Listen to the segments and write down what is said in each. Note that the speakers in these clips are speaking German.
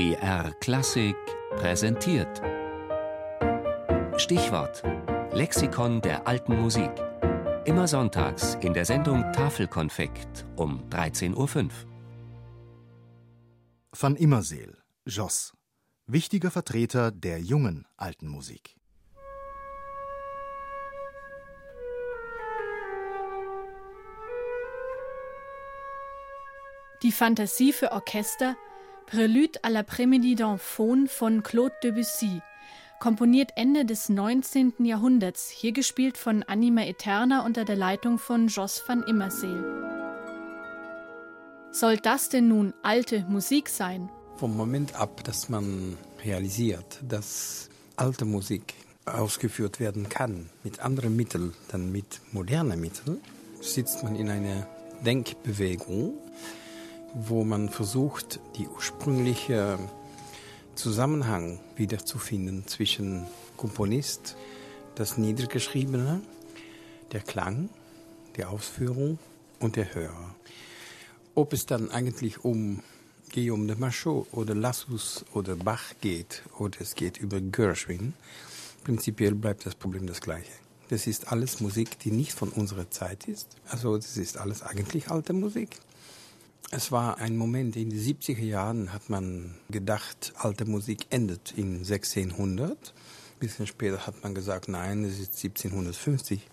BR Klassik präsentiert. Stichwort: Lexikon der alten Musik. Immer sonntags in der Sendung Tafelkonfekt um 13.05 Uhr. Van Immerseel, Joss. Wichtiger Vertreter der jungen alten Musik. Die Fantasie für Orchester, Prélude à la Prémédie d'Enfaune von Claude Debussy, komponiert Ende des 19. Jahrhunderts, hier gespielt von Anima Eterna unter der Leitung von Jos van Immerseel. Soll das denn nun alte Musik sein? Vom Moment ab, dass man realisiert, dass alte Musik ausgeführt werden kann mit anderen Mitteln dann mit modernen Mitteln, sitzt man in einer Denkbewegung, wo man versucht, die ursprüngliche Zusammenhang wiederzufinden zwischen Komponist, das Niedergeschriebene, der Klang, die Ausführung und der Hörer. Ob es dann eigentlich um Guillaume de Machaut oder Lassus oder Bach geht oder es geht über Gershwin, prinzipiell bleibt das Problem das gleiche. Das ist alles Musik, die nicht von unserer Zeit ist. Also das ist alles eigentlich alte Musik. Es war ein Moment, in den 70er Jahren hat man gedacht, alte Musik endet in 1600. Ein bisschen später hat man gesagt, nein, es ist 1750.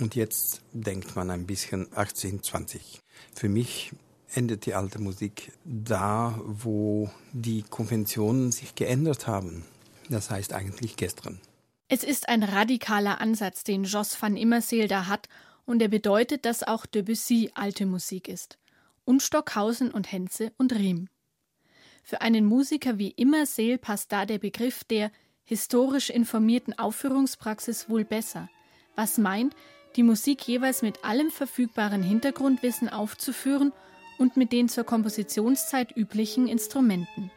Und jetzt denkt man ein bisschen 1820. Für mich endet die alte Musik da, wo die Konventionen sich geändert haben. Das heißt eigentlich gestern. Es ist ein radikaler Ansatz, den Jos van Immerseel da hat, und er bedeutet, dass auch Debussy alte Musik ist und Stockhausen und Henze und Riem. Für einen Musiker wie Immerseel passt da der Begriff der historisch informierten Aufführungspraxis wohl besser, was meint, die Musik jeweils mit allem verfügbaren Hintergrundwissen aufzuführen und mit den zur Kompositionszeit üblichen Instrumenten.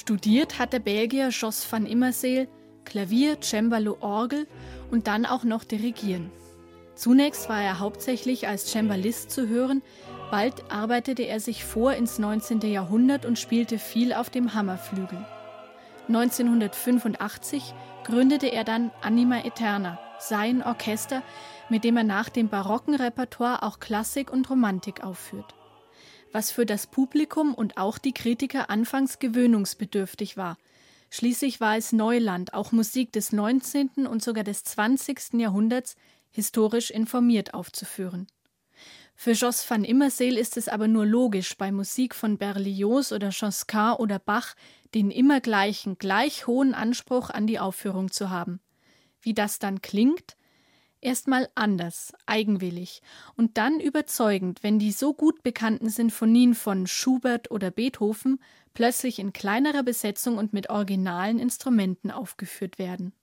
Studiert hat der Belgier Jos van Immerseel Klavier, Cembalo, Orgel und dann auch noch Dirigieren. Zunächst war er hauptsächlich als Cembalist zu hören, bald arbeitete er sich vor ins 19. Jahrhundert und spielte viel auf dem Hammerflügel. 1985 gründete er dann Anima Eterna, sein Orchester, mit dem er nach dem barocken Repertoire auch Klassik und Romantik aufführt was für das Publikum und auch die Kritiker anfangs gewöhnungsbedürftig war. Schließlich war es Neuland, auch Musik des 19. und sogar des 20. Jahrhunderts historisch informiert aufzuführen. Für Jos van Immerseel ist es aber nur logisch, bei Musik von Berlioz oder Josquin oder Bach den immer gleichen, gleich hohen Anspruch an die Aufführung zu haben. Wie das dann klingt, Erstmal anders, eigenwillig und dann überzeugend, wenn die so gut bekannten Sinfonien von Schubert oder Beethoven plötzlich in kleinerer Besetzung und mit originalen Instrumenten aufgeführt werden